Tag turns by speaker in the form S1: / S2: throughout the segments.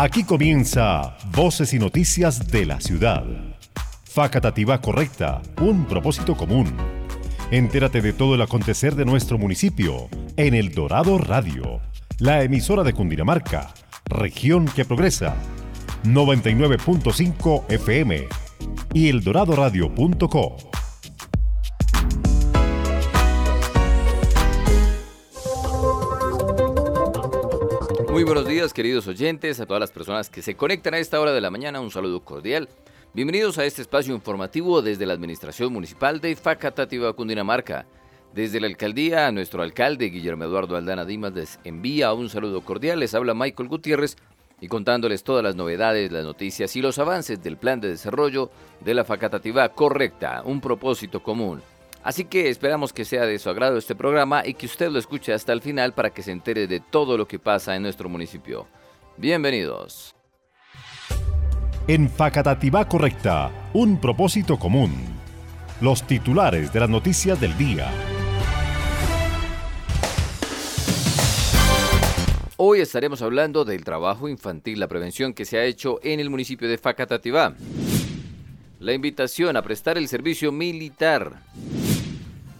S1: Aquí comienza Voces y Noticias de la Ciudad. Facatativa correcta, un propósito común. Entérate de todo el acontecer de nuestro municipio en El Dorado Radio, la emisora de Cundinamarca, región que progresa. 99.5 FM y eldoradoradio.co.
S2: Muy buenos días queridos oyentes, a todas las personas que se conectan a esta hora de la mañana, un saludo cordial. Bienvenidos a este espacio informativo desde la Administración Municipal de Facatativa, Cundinamarca. Desde la alcaldía, nuestro alcalde Guillermo Eduardo Aldana Dimas les envía un saludo cordial. Les habla Michael Gutiérrez y contándoles todas las novedades, las noticias y los avances del plan de desarrollo de la Facatativa correcta, un propósito común. Así que esperamos que sea de su agrado este programa y que usted lo escuche hasta el final para que se entere de todo lo que pasa en nuestro municipio. Bienvenidos.
S1: En Facatativá Correcta, un propósito común. Los titulares de las noticias del día.
S2: Hoy estaremos hablando del trabajo infantil, la prevención que se ha hecho en el municipio de Facatativá. La invitación a prestar el servicio militar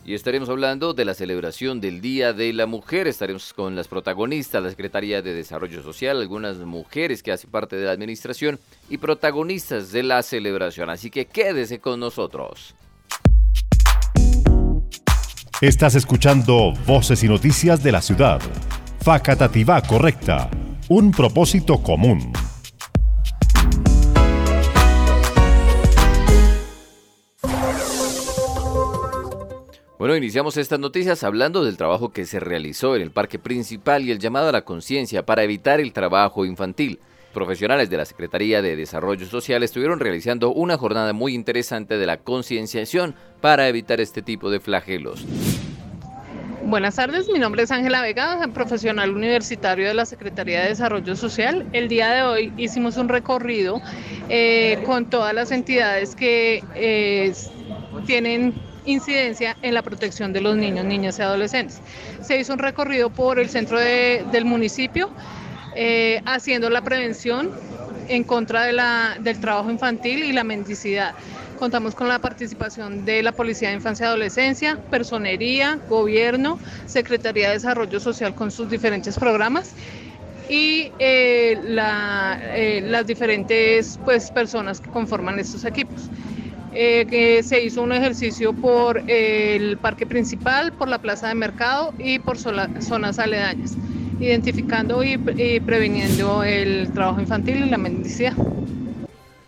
S2: y estaremos hablando de la celebración del Día de la Mujer. Estaremos con las protagonistas, la Secretaría de Desarrollo Social, algunas mujeres que hacen parte de la administración y protagonistas de la celebración. Así que quédese con nosotros.
S1: Estás escuchando Voces y Noticias de la Ciudad. Facatativá Correcta. Un propósito común.
S2: Bueno, iniciamos estas noticias hablando del trabajo que se realizó en el parque principal y el llamado a la conciencia para evitar el trabajo infantil. Profesionales de la Secretaría de Desarrollo Social estuvieron realizando una jornada muy interesante de la concienciación para evitar este tipo de flagelos.
S3: Buenas tardes, mi nombre es Ángela Vega, profesional universitario de la Secretaría de Desarrollo Social. El día de hoy hicimos un recorrido eh, con todas las entidades que eh, tienen incidencia en la protección de los niños, niñas y adolescentes. Se hizo un recorrido por el centro del municipio eh, haciendo la prevención en contra de la, del trabajo infantil y la mendicidad. Contamos con la participación de la Policía de Infancia y Adolescencia, Personería, Gobierno, Secretaría de Desarrollo Social con sus diferentes programas y eh, eh, las diferentes pues, personas que conforman estos equipos. Eh, que se hizo un ejercicio por el parque principal, por la plaza de mercado y por zonas aledañas, identificando y, preveniendo el trabajo infantil y la mendicidad.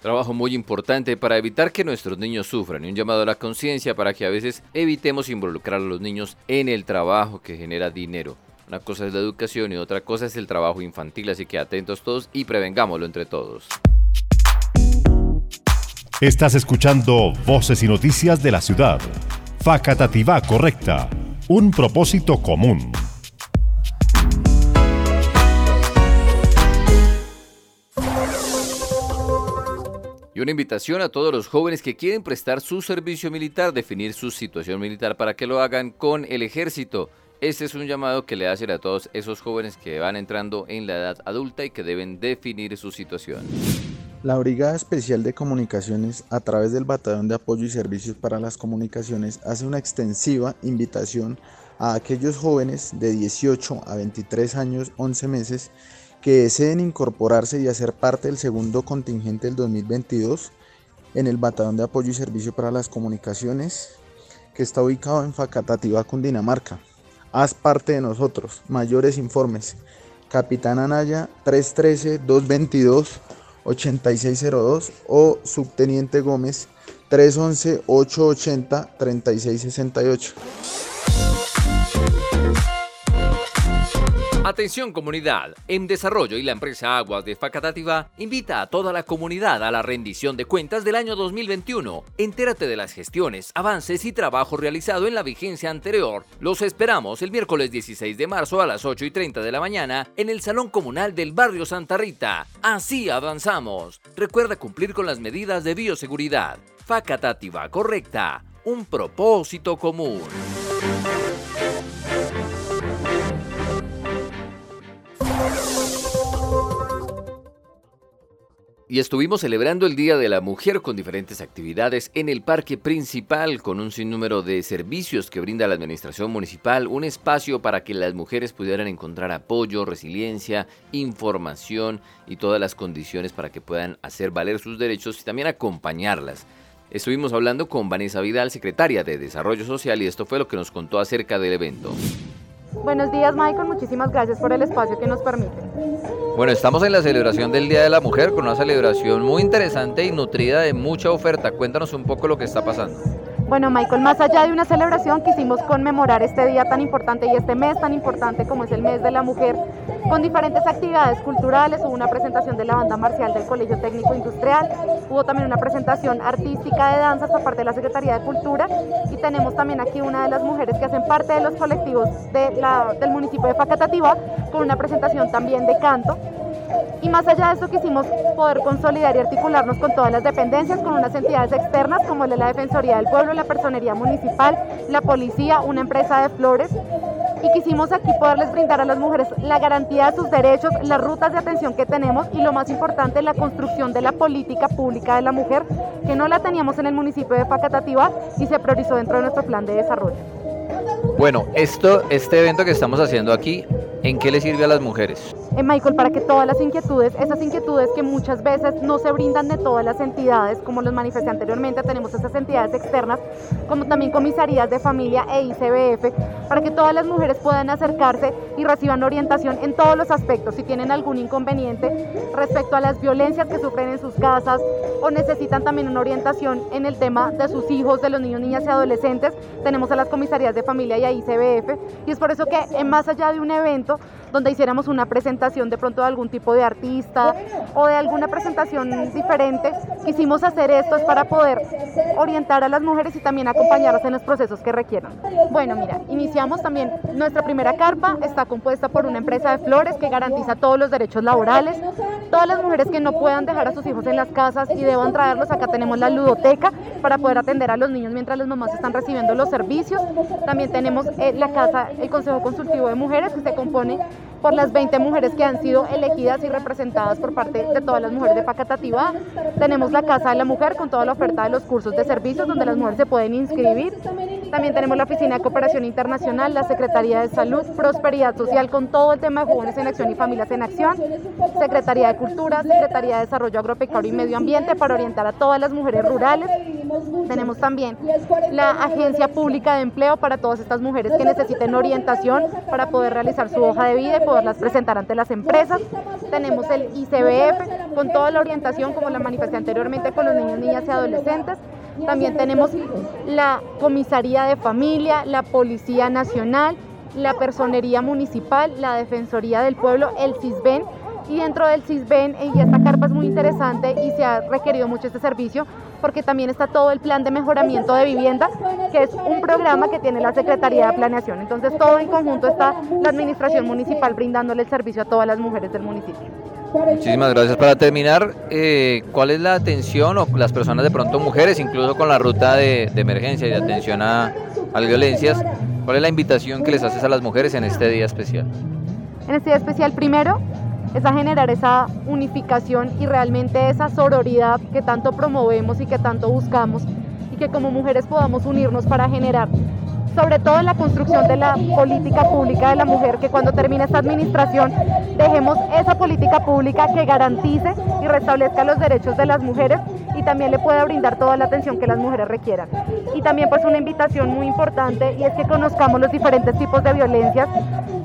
S2: Trabajo muy importante para evitar que nuestros niños sufran y un llamado a la conciencia para que a veces evitemos involucrar a los niños en el trabajo que genera dinero. Una cosa es la educación y otra cosa es el trabajo infantil, así que atentos todos y prevengámoslo entre todos.
S1: Estás escuchando Voces y Noticias de la Ciudad. Facatativá Correcta. Un propósito común.
S2: Y una invitación a todos los jóvenes que quieren prestar su servicio militar, definir su situación militar para que lo hagan con el ejército. Este es un llamado que le hacen a todos esos jóvenes que van entrando en la edad adulta y que deben definir su situación.
S4: La Brigada Especial de Comunicaciones, a través del Batallón de Apoyo y Servicios para las Comunicaciones, hace una extensiva invitación a aquellos jóvenes de 18 a 23 años, 11 meses, que deseen incorporarse y hacer parte del segundo contingente del 2022 en el Batallón de Apoyo y Servicio para las Comunicaciones, que está ubicado en Facatativa, Cundinamarca. Haz parte de nosotros. Mayores informes. Capitán Anaya 313-222. 8602 o Subteniente Gómez 311-880-3668.
S2: Atención comunidad, en desarrollo y la empresa Aguas de Facatativá invita a toda la comunidad a la rendición de cuentas del año 2021. Entérate de las gestiones, avances y trabajo realizado en la vigencia anterior. Los esperamos el miércoles 16 de marzo a las 8 y 30 de la mañana en el Salón Comunal del Barrio Santa Rita. Así avanzamos. Recuerda cumplir con las medidas de bioseguridad. Facatativá correcta. Un propósito común. Y estuvimos celebrando el Día de la Mujer con diferentes actividades en el parque principal con un sinnúmero de servicios que brinda la administración municipal, un espacio para que las mujeres pudieran encontrar apoyo, resiliencia, información y todas las condiciones para que puedan hacer valer sus derechos y también acompañarlas. Estuvimos hablando con Vanessa Vidal, secretaria de Desarrollo Social, y esto fue lo que nos contó acerca del evento.
S5: Buenos días, Michael. Muchísimas gracias por el espacio que nos permite.
S2: Bueno, estamos en la celebración del Día de la Mujer con una celebración muy interesante y nutrida de mucha oferta. Cuéntanos un poco lo que está pasando.
S5: Bueno, Michael, más allá de una celebración, quisimos conmemorar este día tan importante y este mes tan importante como es el mes de la mujer, con diferentes actividades culturales. Hubo una presentación de la banda marcial del Colegio Técnico Industrial, hubo también una presentación artística de danzas por parte de la Secretaría de Cultura y tenemos también aquí una de las mujeres que hacen parte de los colectivos del municipio de Facatativá con una presentación también de canto. Y más allá de eso quisimos poder consolidar y articularnos con todas las dependencias, con unas entidades externas como la Defensoría del Pueblo, la Personería Municipal, la Policía, una empresa de flores. Y quisimos aquí poderles brindar a las mujeres la garantía de sus derechos, las rutas de atención que tenemos y lo más importante, la construcción de la política pública de la mujer, que no la teníamos en el municipio de Facatativá y se priorizó dentro de nuestro plan de desarrollo.
S2: Bueno, esto, este evento que estamos haciendo aquí, ¿en qué le sirve a las mujeres?
S5: Eh, Michael, para que todas las inquietudes, esas inquietudes que muchas veces no se brindan de todas las entidades, como los manifesté anteriormente, tenemos esas entidades externas, como también comisarías de familia e ICBF, para que todas las mujeres puedan acercarse y reciban orientación en todos los aspectos, si tienen algún inconveniente respecto a las violencias que sufren en sus casas o necesitan también una orientación en el tema de sus hijos, de los niños, niñas y adolescentes, tenemos a las comisarías de familia y a ICBF, y es por eso que más allá de un evento donde hiciéramos una presentación, de pronto de algún tipo de artista o de alguna presentación diferente, quisimos hacer esto es para poder orientar a las mujeres y también acompañarlas en los procesos que requieran. Bueno, mira, iniciamos también nuestra primera carpa, está compuesta por una empresa de flores que garantiza todos los derechos laborales. Todas las mujeres que no puedan dejar a sus hijos en las casas y deban traerlos, acá tenemos la ludoteca para poder atender a los niños mientras las mamás están recibiendo los servicios. También tenemos eh, la casa, el Consejo Consultivo de Mujeres que se compone por las 20 mujeres que han sido elegidas y representadas por parte de todas las mujeres de Pacatativá. Tenemos la Casa de la Mujer con toda la oferta de los cursos de servicios donde las mujeres se pueden inscribir. También tenemos la Oficina de Cooperación Internacional, la Secretaría de Salud, Prosperidad Social con todo el tema de jóvenes en acción y familias en acción, Secretaría de Cultura, Secretaría de Desarrollo Agropecuario y Medio Ambiente para orientar a todas las mujeres rurales. Tenemos también la Agencia Pública de Empleo para todas estas mujeres que necesiten orientación para poder realizar su hoja de vida y poderlas presentar ante las empresas. Tenemos el ICBF con toda la orientación, como la manifesté anteriormente, con los niños, niñas y adolescentes. También tenemos la Comisaría de Familia, la Policía Nacional, la Personería Municipal, la Defensoría del Pueblo, el CISBEN. Y dentro del CISBEN, y esta carpa es muy interesante y se ha requerido mucho este servicio, porque también está todo el plan de mejoramiento de vivienda, que es un programa que tiene la Secretaría de Planeación. Entonces, todo en conjunto está la Administración Municipal brindándole el servicio a todas las mujeres del municipio.
S2: Muchísimas gracias. Para terminar, eh, ¿cuál es la atención o las personas de pronto mujeres, incluso con la ruta de, emergencia y de atención a, a, violencias, cuál es la invitación que les haces a las mujeres en este día especial?
S5: En este día especial, primero, es a generar esa unificación y realmente esa sororidad que tanto promovemos y que tanto buscamos y que como mujeres podamos unirnos para generar sobre todo en la construcción de la política pública de la mujer, que cuando termine esta administración dejemos esa política pública que garantice y restablezca los derechos de las mujeres y también le pueda brindar toda la atención que las mujeres requieran. Y también pues una invitación muy importante y es que conozcamos los diferentes tipos de violencias.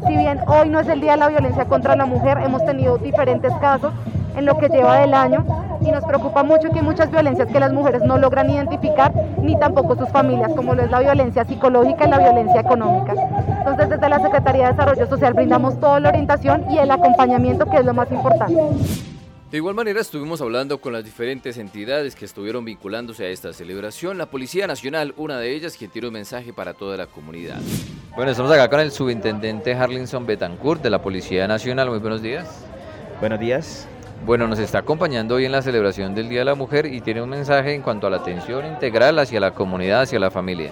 S5: Si bien hoy no es el día de la violencia contra la mujer, hemos tenido diferentes casos en lo que lleva del año y nos preocupa mucho que hay muchas violencias que las mujeres no logran identificar ni tampoco sus familias, como lo es la violencia psicológica y la violencia económica. Entonces desde la Secretaría de Desarrollo Social brindamos toda la orientación y el acompañamiento que es lo más importante.
S2: De igual manera estuvimos hablando con las diferentes entidades que estuvieron vinculándose a esta celebración. La Policía Nacional, una de ellas, quien tiene un mensaje para toda la comunidad. Bueno, estamos acá con el subintendente Harlinson Betancourt de la Policía Nacional. Muy buenos días.
S6: Buenos días.
S2: Bueno, nos está acompañando hoy en la celebración del Día de la Mujer y tiene un mensaje en cuanto a la atención integral hacia la comunidad, hacia la familia.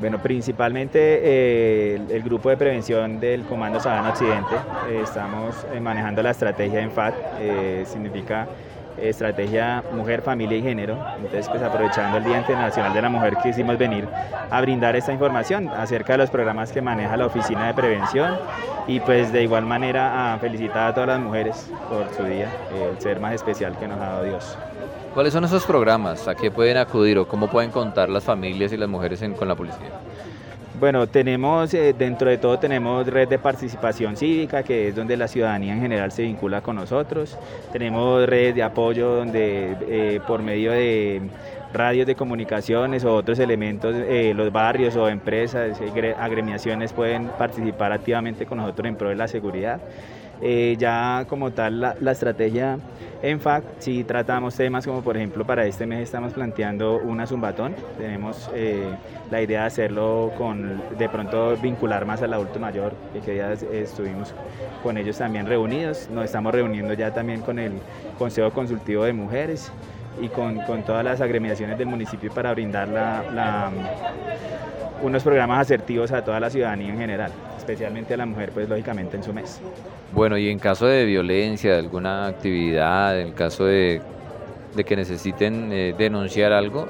S6: Bueno, principalmente eh, el, grupo de prevención del Comando Sabana Occidente, eh, estamos eh, manejando la estrategia ENFAT, significa estrategia mujer, familia y género. Entonces, pues aprovechando el Día Internacional de la Mujer, quisimos venir a brindar esta información acerca de los programas que maneja la Oficina de Prevención y pues de igual manera a felicitar a todas las mujeres por su día, el ser más especial que nos ha dado Dios.
S2: ¿Cuáles son esos programas? ¿A qué pueden acudir o cómo pueden contar las familias y las mujeres con la policía?
S6: Bueno, tenemos, eh, dentro de todo tenemos red de participación cívica, que es donde la ciudadanía en general se vincula con nosotros. Tenemos redes de apoyo donde eh, por medio de radios de comunicaciones o otros elementos, eh, los barrios o empresas, agremiaciones pueden participar activamente con nosotros en pro de la seguridad. Eh, ya como tal la, estrategia en fact si tratamos temas como por ejemplo para este mes estamos planteando una zumbatón, tenemos eh, la idea de hacerlo con de pronto vincular más al adulto mayor, que ya estuvimos con ellos también reunidos, nos estamos reuniendo ya también con el Consejo Consultivo de Mujeres y con, con todas las agremiaciones del municipio para brindar la, unos programas asertivos a toda la ciudadanía en general, especialmente a la mujer, pues lógicamente en su mes.
S2: Bueno, y en caso de violencia, de alguna actividad, en caso de, que necesiten eh, denunciar algo,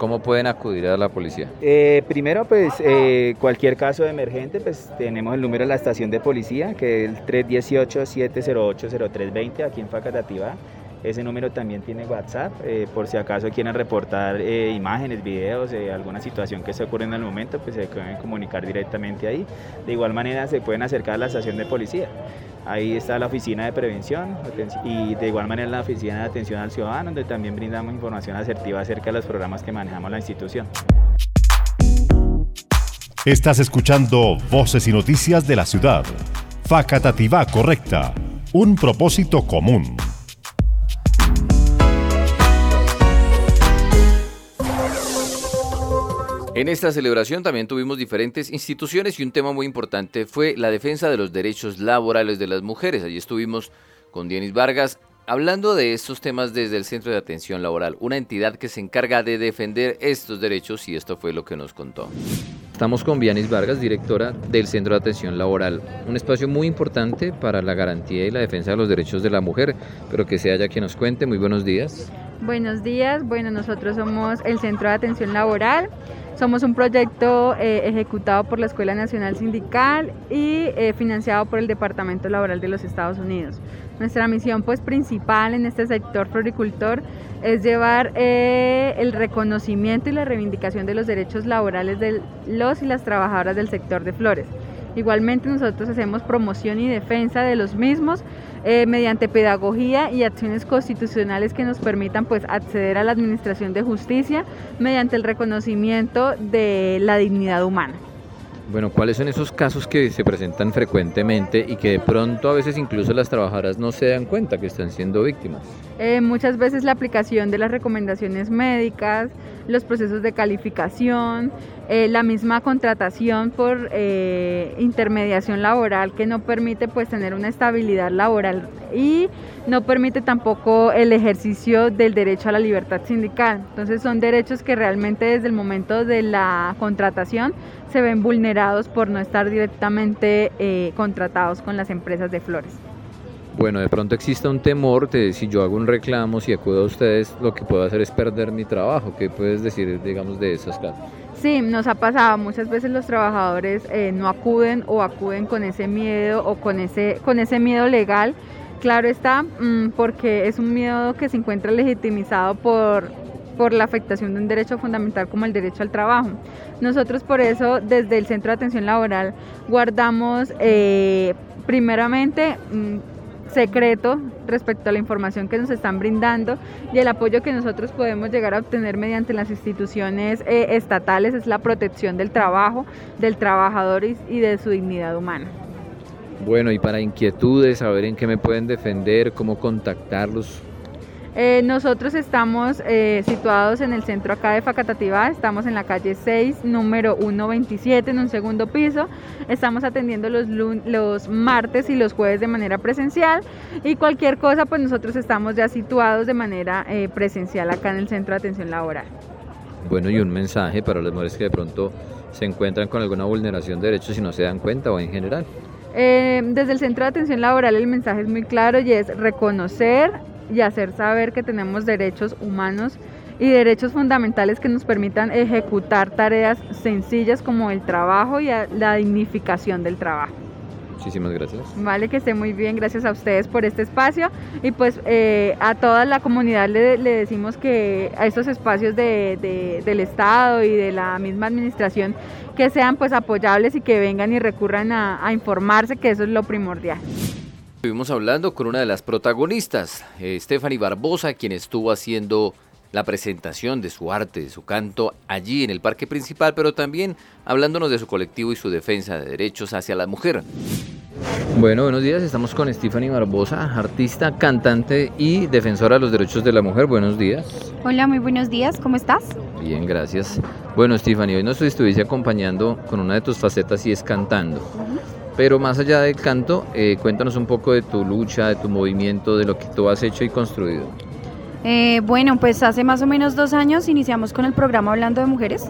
S2: ¿Cómo pueden acudir a la policía?
S6: Eh, primero, pues eh, cualquier caso de emergente, pues tenemos el número de la estación de policía, que es el 318-708-0320 aquí en Facatativá. Ese número también tiene WhatsApp, eh, por si acaso quieren reportar eh, imágenes, videos, eh, alguna situación que se ocurre en el momento, pues se pueden comunicar directamente ahí. De igual manera se pueden acercar a la estación de policía. Ahí está la oficina de prevención y de igual manera la oficina de atención al ciudadano, donde también brindamos información asertiva acerca de los programas que manejamos la institución.
S1: Estás escuchando Voces y Noticias de la Ciudad. Facatativá Correcta. Un propósito común.
S2: En esta celebración también tuvimos diferentes instituciones y un tema muy importante fue la defensa de los derechos laborales de las mujeres. Allí estuvimos con Dienis Vargas hablando de estos temas desde el Centro de Atención Laboral, una entidad que se encarga de defender estos derechos y esto fue lo que nos contó. Estamos con Vianis Vargas, directora del Centro de Atención Laboral, un espacio muy importante para la garantía y la defensa de los derechos de la mujer, pero que sea ya quien nos cuente. Muy buenos días.
S7: Buenos días, bueno, nosotros somos el Centro de Atención Laboral. Somos un proyecto eh, ejecutado por la Escuela Nacional Sindical y eh, financiado por el Departamento Laboral de los Estados Unidos. Nuestra misión pues principal en este sector floricultor es llevar eh, el reconocimiento y la reivindicación de los derechos laborales de los y las trabajadoras del sector de flores. Igualmente nosotros hacemos promoción y defensa de los mismos eh, mediante pedagogía y acciones constitucionales que nos permitan pues acceder a la administración de justicia mediante el reconocimiento de la dignidad humana.
S2: Bueno, ¿cuáles son esos casos que se presentan frecuentemente y que de pronto a veces incluso las trabajadoras no se dan cuenta que están siendo víctimas?
S7: Eh, muchas veces la aplicación de las recomendaciones médicas, los procesos de calificación, eh, la misma contratación por eh, intermediación laboral que no permite pues tener una estabilidad laboral y no permite tampoco el ejercicio del derecho a la libertad sindical. Entonces son derechos que realmente desde el momento de la contratación se ven vulnerados por no estar directamente contratados con las empresas de flores.
S2: Bueno, de pronto existe un temor de si yo hago un reclamo, si acudo a ustedes, lo que puedo hacer es perder mi trabajo. ¿Qué puedes decir, digamos, de esas casos?
S7: Sí, nos ha pasado. Muchas veces los trabajadores eh, no acuden o acuden con ese miedo o con ese, con ese miedo legal. Claro está, mm, porque es un miedo que se encuentra legitimizado por, por la afectación de un derecho fundamental como el derecho al trabajo. Nosotros por eso desde el Centro de Atención Laboral guardamos eh, primeramente mm, secreto respecto a la información que nos están brindando y el apoyo que nosotros podemos llegar a obtener mediante las instituciones eh, estatales es la protección del trabajo, del trabajador y de su dignidad humana.
S2: Bueno, y para inquietudes, saber en qué me pueden defender, cómo contactarlos,
S7: eh, nosotros estamos eh, situados en el centro acá de Facatativá, estamos en la calle 6, número 127, en un segundo piso. Estamos atendiendo los, los martes y los jueves de manera presencial y cualquier cosa, pues nosotros estamos ya situados de manera eh, presencial acá en el centro de atención laboral.
S2: Bueno, y un mensaje para las mujeres que de pronto se encuentran con alguna vulneración de derechos y no se dan cuenta o en general.
S7: desde el centro de atención laboral el mensaje es muy claro y es reconocer y hacer saber que tenemos derechos humanos y derechos fundamentales que nos permitan ejecutar tareas sencillas como el trabajo y la dignificación del trabajo.
S2: Muchísimas gracias.
S7: Vale, que esté muy bien. Gracias a ustedes por este espacio. Y pues eh, a toda la comunidad le, decimos que a estos espacios de, del Estado y de la misma administración que sean pues apoyables y que vengan y recurran a, a informarse, que eso es lo primordial.
S2: Estuvimos hablando con una de las protagonistas, eh, Stephanie Barbosa, quien estuvo haciendo la presentación de su arte, de su canto allí en el parque principal, pero también hablándonos de su colectivo y su defensa de derechos hacia la mujer. Bueno, buenos días, estamos con Stephanie Barbosa, artista, cantante y defensora de los derechos de la mujer. Buenos días.
S8: Hola, muy buenos días, ¿cómo estás?
S2: Bien, gracias. Bueno, Stephanie, hoy nos estuviste acompañando con una de tus facetas y es cantando. Pero más allá del canto, eh, cuéntanos un poco de tu lucha, de tu movimiento, de lo que tú has hecho y construido.
S8: Eh, bueno, pues hace más o menos dos años iniciamos con el programa Hablando de Mujeres,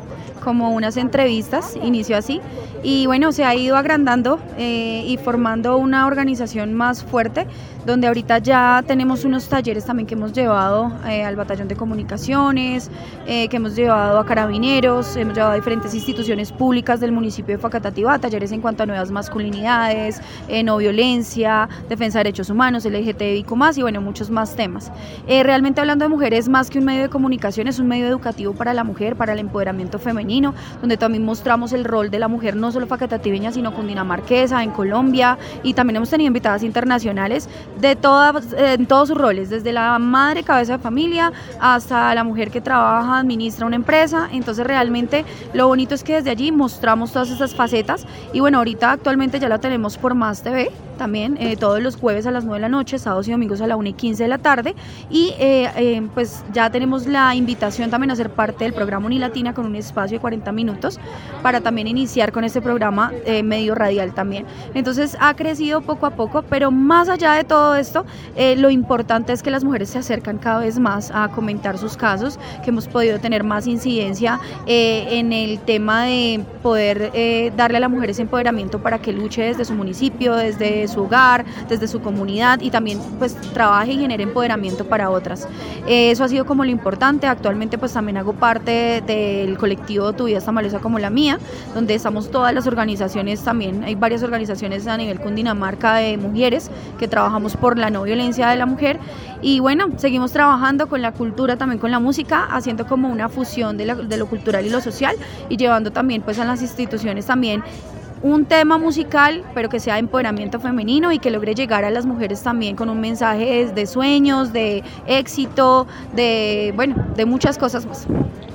S8: como unas entrevistas, inició así, y bueno, se ha ido agrandando eh, y formando una organización más fuerte, donde ahorita ya tenemos unos talleres también que hemos llevado eh, al Batallón de Comunicaciones, que hemos llevado a carabineros, hemos llevado a diferentes instituciones públicas del municipio de Facatativá, talleres en cuanto a nuevas masculinidades, no violencia, defensa de derechos humanos, LGTBI más y bueno, muchos más temas. realmente hablando de mujeres más que un medio de comunicación, es un medio educativo para la mujer, para el empoderamiento femenino, donde también mostramos el rol de la mujer no solo facatativeña, sino cundinamarquesa, en Colombia, y también hemos tenido invitadas internacionales de todas, en todos sus roles, desde la madre, cabeza de familia, hasta la mujer que trabaja, administra una empresa. Entonces realmente lo bonito es que desde allí mostramos todas esas facetas, y bueno, ahorita actualmente ya la tenemos por Más TV, también eh, todos los jueves a las 9 de la noche, sábados y domingos a la 1 y 15 de la tarde, y eh, eh, pues ya tenemos la invitación también a ser parte del programa Unilatina con un espacio de 40 minutos para también iniciar con este programa medio radial también. Entonces ha crecido poco a poco, pero más allá de todo esto, lo importante es que las mujeres se acercan cada vez más a comentar sus casos, que hemos podido tener más incidencia en el tema de poder darle a la mujer ese empoderamiento para que luche desde su municipio, desde su hogar, desde su comunidad y también pues trabaje y genere empoderamiento para otras. Eh, eso ha sido como lo importante. Actualmente pues también hago parte del colectivo Tu vida está maleza como la mía, donde estamos todas las organizaciones también. Hay varias organizaciones a nivel Cundinamarca de mujeres que trabajamos por la no violencia de la mujer. Y bueno, seguimos trabajando con la cultura, también con la música, haciendo como una fusión de, de lo cultural y lo social y llevando también pues a las instituciones también un tema musical, pero que sea empoderamiento femenino y que logre llegar a las mujeres también con un mensaje de sueños, de éxito, de, bueno, de muchas cosas más.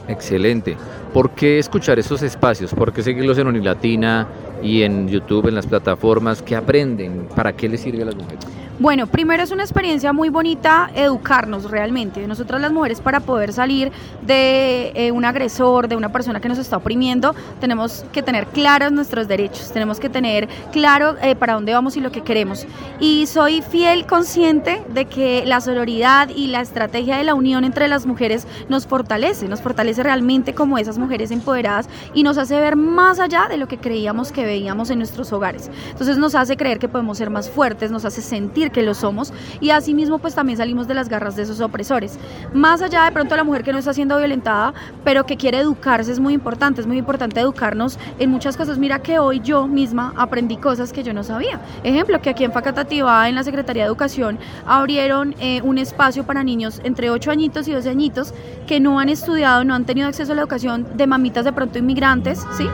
S2: Excelente. ¿Por qué escuchar esos espacios? ¿Por qué seguirlos en Unilatina y en YouTube, en las plataformas? ¿Qué aprenden? ¿Para qué les sirve a las mujeres?
S8: Bueno, primero es una experiencia muy bonita educarnos realmente. Nosotras las mujeres para poder salir de eh, un agresor, de una persona que nos está oprimiendo, tenemos que tener claros nuestros derechos, tenemos que tener claro eh, para dónde vamos y lo que queremos. Y soy fiel consciente de que la sororidad y la estrategia de la unión entre las mujeres nos fortalece, nos fortalece realmente como esas mujeres empoderadas y nos hace ver más allá de lo que creíamos que veíamos en nuestros hogares. Entonces nos hace creer que podemos ser más fuertes, nos hace sentir que lo somos y asimismo pues también salimos de las garras de esos opresores. Más allá de pronto la mujer que no está siendo violentada, pero que quiere educarse es muy importante, es muy importante educarnos en muchas cosas. Mira que hoy yo misma aprendí cosas que yo no sabía. Ejemplo, que aquí en Facatativá, en la Secretaría de Educación, abrieron eh, un espacio para niños entre 8 añitos y 12 añitos que no han estudiado, no han tenido acceso a la educación de mamitas de pronto inmigrantes, ¿sí?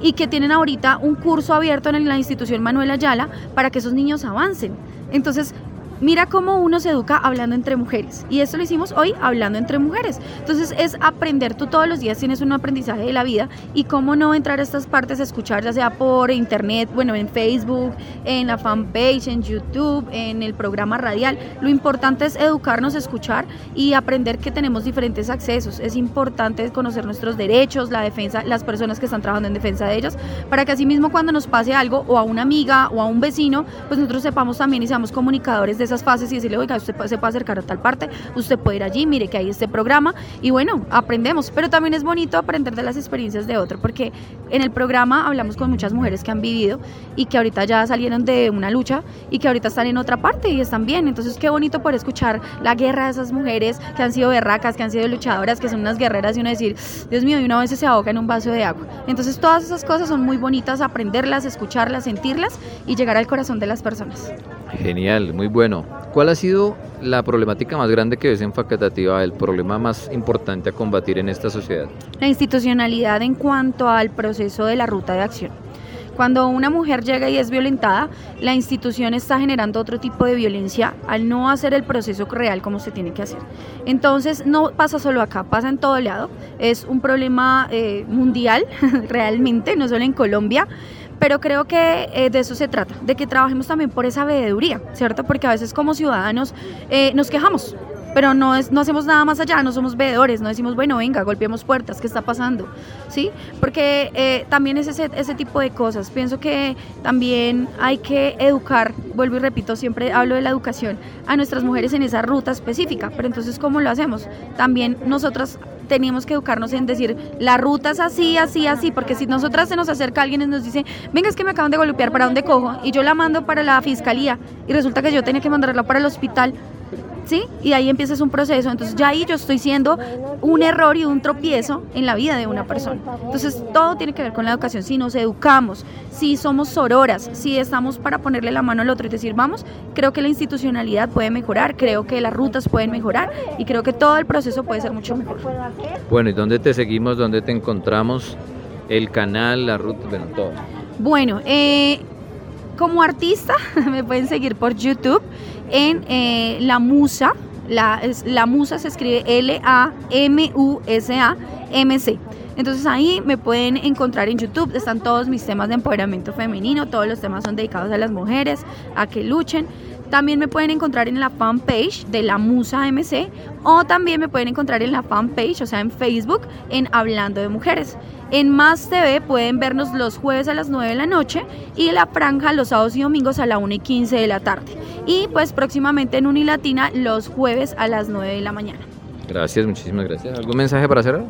S8: y que tienen ahorita un curso abierto en la institución Manuel Ayala para que esos niños avancen. Entonces, Mira cómo uno se educa hablando entre mujeres. Y esto lo hicimos hoy hablando entre mujeres. Entonces es aprender, tú todos los días tienes un aprendizaje de la vida y cómo no entrar a estas partes escuchar, ya sea por internet, bueno, en Facebook, en la fanpage, en YouTube, en el programa radial. Lo importante es educarnos, escuchar y aprender que tenemos diferentes accesos. Es importante conocer nuestros derechos, la defensa, las personas que están trabajando en defensa de ellos, para que así mismo cuando nos pase algo o a una amiga o a un vecino, pues nosotros sepamos también y seamos comunicadores de esas fases y decirle, oiga, usted se puede acercar a tal parte, usted puede ir allí, mire que hay este programa y bueno, aprendemos, pero también es bonito aprender de las experiencias de otro, porque en el programa hablamos con muchas mujeres que han vivido y que ahorita ya salieron de una lucha y que ahorita están en otra parte y están bien, entonces qué bonito poder escuchar la guerra de esas mujeres que han sido berracas, que han sido luchadoras, que son unas guerreras y uno decir, Dios mío, y una vez se ahoga en un vaso de agua. Entonces todas esas cosas son muy bonitas, aprenderlas, escucharlas, sentirlas y llegar al corazón de las personas.
S2: Genial, muy bueno. ¿Cuál ha sido la problemática más grande que ves en Facatativa, el problema más importante a combatir en esta sociedad?
S8: La institucionalidad en cuanto al proceso de la ruta de acción. Cuando una mujer llega y es violentada, la institución está generando otro tipo de violencia al no hacer el proceso real como se tiene que hacer. Entonces, no pasa solo acá, pasa en todo lado. Es un problema eh, mundial, realmente, no solo en Colombia pero creo que eh, de eso se trata, de que trabajemos también por esa veeduría, ¿cierto? Porque a veces como ciudadanos eh, nos quejamos, pero no, es, no hacemos nada más allá, no somos veedores, no decimos, bueno, venga, golpeemos puertas, ¿qué está pasando? ¿Sí? Porque eh, también es ese, ese tipo de cosas. Pienso que también hay que educar, vuelvo y repito, siempre hablo de la educación, a nuestras mujeres en esa ruta específica, pero entonces, ¿cómo lo hacemos? También nosotras teníamos que educarnos en decir, la ruta es así, así, así, porque si nosotras se nos acerca alguien y nos dice, venga, es que me acaban de golpear, ¿para dónde cojo? Y yo la mando para la fiscalía y resulta que yo tenía que mandarla para el hospital, ¿sí? Y ahí empieza un proceso. Entonces ya ahí yo estoy siendo un error y un tropiezo en la vida de una persona. Entonces todo tiene que ver con la educación. Si nos educamos, si somos sororas, si estamos para ponerle la mano al otro y decir, vamos, creo que la institucionalidad puede mejorar, creo que las rutas pueden mejorar y creo que todo el proceso puede ser mucho mejor.
S2: Bueno, ¿y dónde te seguimos? ¿Dónde te encontramos? El canal, la ruta, bueno, todo.
S8: Bueno, eh, como artista me pueden seguir por YouTube en eh, La Musa. La, la Musa se escribe L-A-M-U-S-A-M-C. Entonces ahí me pueden encontrar en YouTube, están todos mis temas de empoderamiento femenino, todos los temas son dedicados a las mujeres, a que luchen. También me pueden encontrar en la fanpage de la Musa MC o también me pueden encontrar en la fanpage, o sea, en Facebook, en Hablando de Mujeres. En Más TV pueden vernos los jueves a las 9 de la noche y la franja los sábados y domingos a la 1 y 15 de la tarde. Y pues próximamente en Unilatina los jueves a las 9 de la mañana.
S2: Gracias, muchísimas gracias. ¿Algún mensaje para hacer?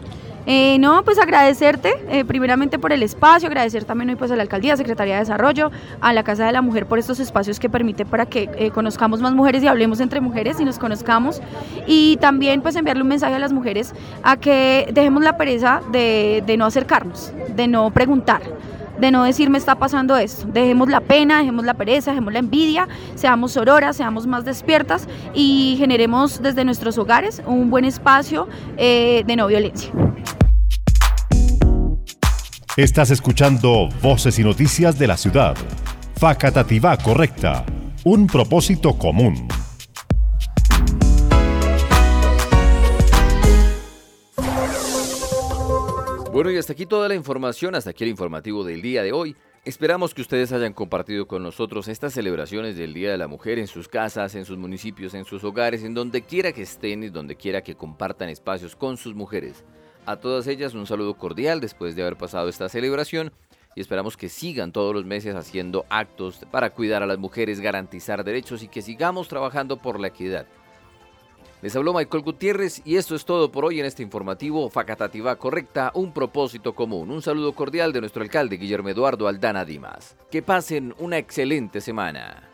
S8: Eh, no, pues agradecerte eh, primeramente por el espacio, agradecer también hoy pues a la Alcaldía, Secretaría de Desarrollo, a la Casa de la Mujer por estos espacios que permite para que eh, conozcamos más mujeres y hablemos entre mujeres y nos conozcamos. Y también pues enviarle un mensaje a las mujeres a que dejemos la pereza de, de no acercarnos, de no preguntar de no decir me está pasando esto. Dejemos la pena, dejemos la pereza, dejemos la envidia, seamos sororas, seamos más despiertas y generemos desde nuestros hogares un buen espacio eh, de no violencia.
S1: Estás escuchando Voces y Noticias de la Ciudad. Facatativá Correcta. Un propósito común.
S2: Bueno, y hasta aquí toda la información, hasta aquí el informativo del día de hoy. Esperamos que ustedes hayan compartido con nosotros estas celebraciones del Día de la Mujer en sus casas, en sus municipios, en sus hogares, en donde quiera que estén y donde quiera que compartan espacios con sus mujeres. A todas ellas un saludo cordial después de haber pasado esta celebración y esperamos que sigan todos los meses haciendo actos para cuidar a las mujeres, garantizar derechos y que sigamos trabajando por la equidad. Les habló Michael Gutiérrez y esto es todo por hoy en este informativo Facatativa Correcta, un propósito común. Un saludo cordial de nuestro alcalde Guillermo Eduardo Aldana Dimas. Que pasen una excelente semana.